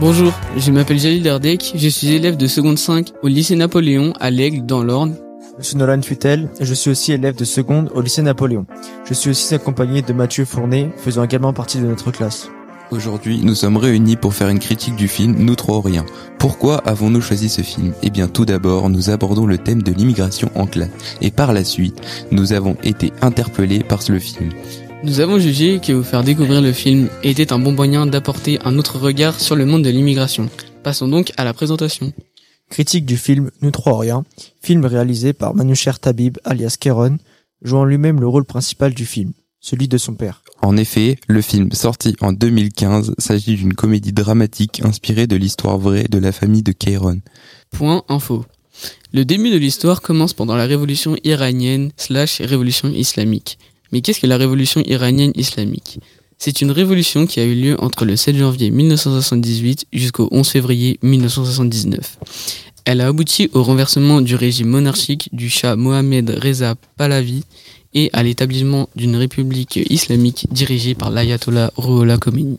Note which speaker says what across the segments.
Speaker 1: Bonjour, je m'appelle Jalil Derdek, je suis élève de seconde 5 au lycée Napoléon à l'Aigle dans l'Orne.
Speaker 2: Je suis Nolan Futel et je suis aussi élève de seconde au lycée Napoléon. Je suis aussi accompagné de Mathieu Fournet, faisant également partie de notre classe.
Speaker 3: Aujourd'hui, nous sommes réunis pour faire une critique du film Nous trois rien. Pourquoi avons-nous choisi ce film? Eh bien, tout d'abord, nous abordons le thème de l'immigration en classe. Et par la suite, nous avons été interpellés par le film.
Speaker 1: Nous avons jugé que vous faire découvrir le film était un bon moyen d'apporter un autre regard sur le monde de l'immigration. Passons donc à la présentation.
Speaker 2: Critique du film Nous trois rien, film réalisé par Manoucher Tabib alias Keron, jouant lui-même le rôle principal du film, celui de son père.
Speaker 3: En effet, le film sorti en 2015 s'agit d'une comédie dramatique inspirée de l'histoire vraie de la famille de Kairon.
Speaker 1: Point info. Le début de l'histoire commence pendant la révolution iranienne slash révolution islamique. Mais qu'est-ce que la révolution iranienne islamique? C'est une révolution qui a eu lieu entre le 7 janvier 1978 jusqu'au 11 février 1979. Elle a abouti au renversement du régime monarchique du Shah Mohamed Reza Pahlavi et à l'établissement d'une république islamique dirigée par l'ayatollah Ruhollah Khomeini.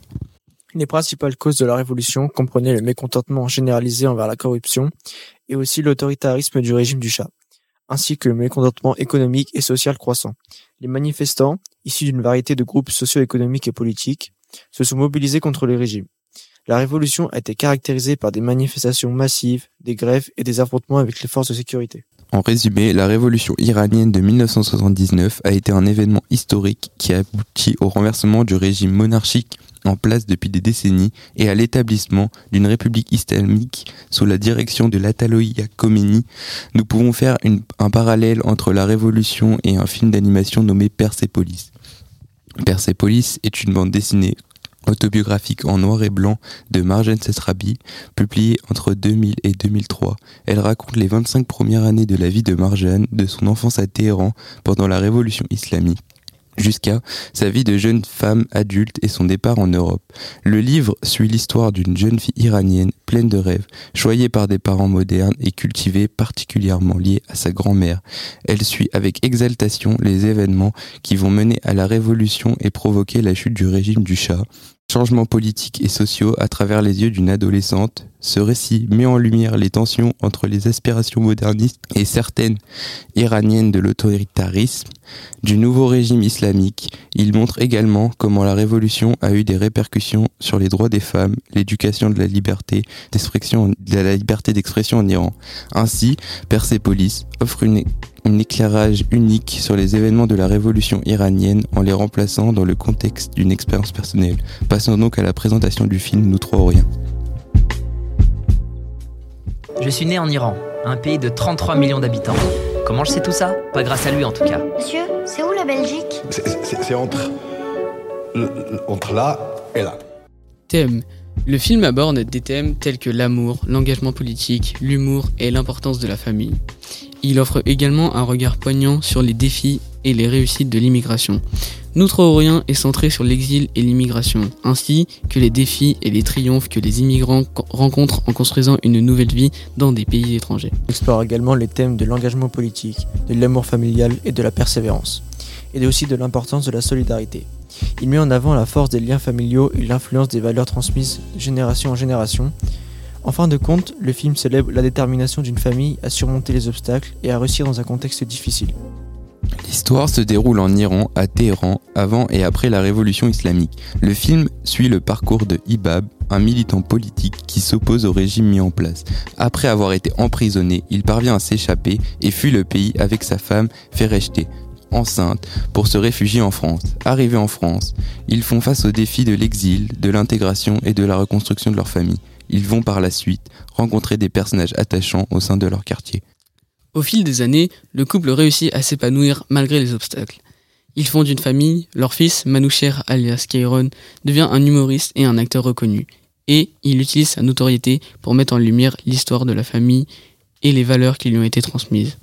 Speaker 2: Les principales causes de la révolution comprenaient le mécontentement généralisé envers la corruption et aussi l'autoritarisme du régime du Shah ainsi que le mécontentement économique et social croissant. Les manifestants, issus d'une variété de groupes socio-économiques et politiques, se sont mobilisés contre le régime. La révolution a été caractérisée par des manifestations massives, des grèves et des affrontements avec les forces de sécurité.
Speaker 3: En résumé, la révolution iranienne de 1979 a été un événement historique qui a abouti au renversement du régime monarchique en place depuis des décennies et à l'établissement d'une république islamique sous la direction de l'Ataloïa Khomeini, nous pouvons faire un parallèle entre la révolution et un film d'animation nommé Persepolis. Persepolis est une bande dessinée autobiographique en noir et blanc de Marjane Satrapi, publiée entre 2000 et 2003. Elle raconte les 25 premières années de la vie de Marjane, de son enfance à Téhéran pendant la révolution islamique jusqu'à sa vie de jeune femme adulte et son départ en Europe. Le livre suit l'histoire d'une jeune fille iranienne pleine de rêves, choyée par des parents modernes et cultivée particulièrement liée à sa grand-mère. Elle suit avec exaltation les événements qui vont mener à la révolution et provoquer la chute du régime du Shah, changements politiques et sociaux à travers les yeux d'une adolescente, ce récit met en lumière les tensions entre les aspirations modernistes et certaines iraniennes de l'autoritarisme du nouveau régime islamique. Il montre également comment la révolution a eu des répercussions sur les droits des femmes, l'éducation de la liberté d'expression, en Iran. Ainsi, Persepolis offre une un éclairage unique sur les événements de la révolution iranienne en les remplaçant dans le contexte d'une expérience personnelle. Passons donc à la présentation du film Nous trois rien.
Speaker 4: Je suis né en Iran, un pays de 33 millions d'habitants. Comment je sais tout ça? Pas grâce à lui en tout cas.
Speaker 5: Monsieur, c'est où la Belgique?
Speaker 6: C'est entre, entre là et là.
Speaker 1: Thème. Le film aborde des thèmes tels que l'amour, l'engagement politique, l'humour et l'importance de la famille. Il offre également un regard poignant sur les défis et les réussites de l'immigration. Notre-Orient est centré sur l'exil et l'immigration, ainsi que les défis et les triomphes que les immigrants rencontrent en construisant une nouvelle vie dans des pays étrangers.
Speaker 2: Il explore également les thèmes de l'engagement politique, de l'amour familial et de la persévérance, et aussi de l'importance de la solidarité. Il met en avant la force des liens familiaux et l'influence des valeurs transmises génération en génération, en fin de compte, le film célèbre la détermination d'une famille à surmonter les obstacles et à réussir dans un contexte difficile.
Speaker 3: L'histoire se déroule en Iran, à Téhéran, avant et après la révolution islamique. Le film suit le parcours de Ibab, un militant politique qui s'oppose au régime mis en place. Après avoir été emprisonné, il parvient à s'échapper et fuit le pays avec sa femme Fereshte, enceinte, pour se réfugier en France. Arrivés en France, ils font face au défi de l'exil, de l'intégration et de la reconstruction de leur famille ils vont par la suite rencontrer des personnages attachants au sein de leur quartier.
Speaker 1: Au fil des années, le couple réussit à s'épanouir malgré les obstacles. Ils fondent une famille, leur fils, Manoucher alias Kairon, devient un humoriste et un acteur reconnu. Et il utilise sa notoriété pour mettre en lumière l'histoire de la famille et les valeurs qui lui ont été transmises.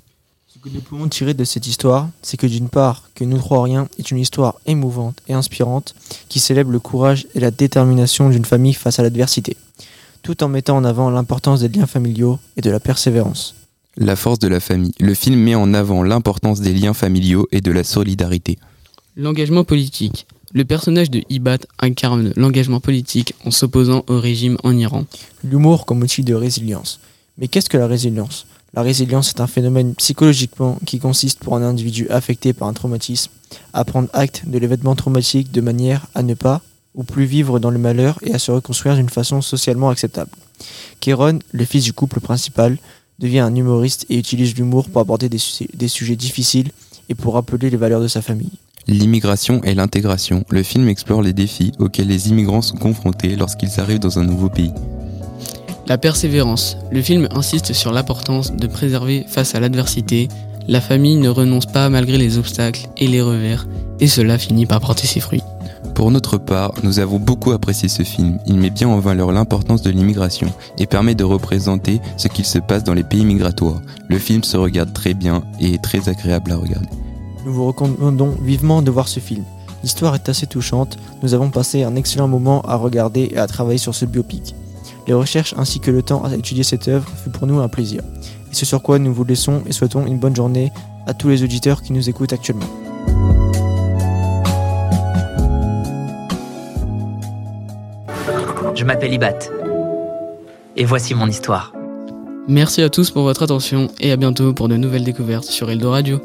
Speaker 2: Ce que nous pouvons tirer de cette histoire, c'est que d'une part, que Nous trois rien est une histoire émouvante et inspirante qui célèbre le courage et la détermination d'une famille face à l'adversité tout en mettant en avant l'importance des liens familiaux et de la persévérance.
Speaker 3: La force de la famille. Le film met en avant l'importance des liens familiaux et de la solidarité.
Speaker 1: L'engagement politique. Le personnage de Ibat incarne l'engagement politique en s'opposant au régime en Iran.
Speaker 2: L'humour comme outil de résilience. Mais qu'est-ce que la résilience? La résilience est un phénomène psychologiquement qui consiste pour un individu affecté par un traumatisme à prendre acte de l'événement traumatique de manière à ne pas ou plus vivre dans le malheur et à se reconstruire d'une façon socialement acceptable. Kéron, le fils du couple principal, devient un humoriste et utilise l'humour pour aborder des, su- des sujets difficiles et pour rappeler les valeurs de sa famille.
Speaker 3: L'immigration et l'intégration. Le film explore les défis auxquels les immigrants sont confrontés lorsqu'ils arrivent dans un nouveau pays.
Speaker 1: La persévérance. Le film insiste sur l'importance de préserver face à l'adversité. La famille ne renonce pas malgré les obstacles et les revers, et cela finit par porter ses fruits.
Speaker 3: Pour notre part, nous avons beaucoup apprécié ce film. Il met bien en valeur l'importance de l'immigration et permet de représenter ce qu'il se passe dans les pays migratoires. Le film se regarde très bien et est très agréable à regarder.
Speaker 2: Nous vous recommandons vivement de voir ce film. L'histoire est assez touchante, nous avons passé un excellent moment à regarder et à travailler sur ce biopic. Les recherches ainsi que le temps à étudier cette œuvre fut pour nous un plaisir. Et ce sur quoi nous vous laissons et souhaitons une bonne journée à tous les auditeurs qui nous écoutent actuellement.
Speaker 4: Je m'appelle Ibat. Et voici mon histoire.
Speaker 1: Merci à tous pour votre attention et à bientôt pour de nouvelles découvertes sur Eldo Radio.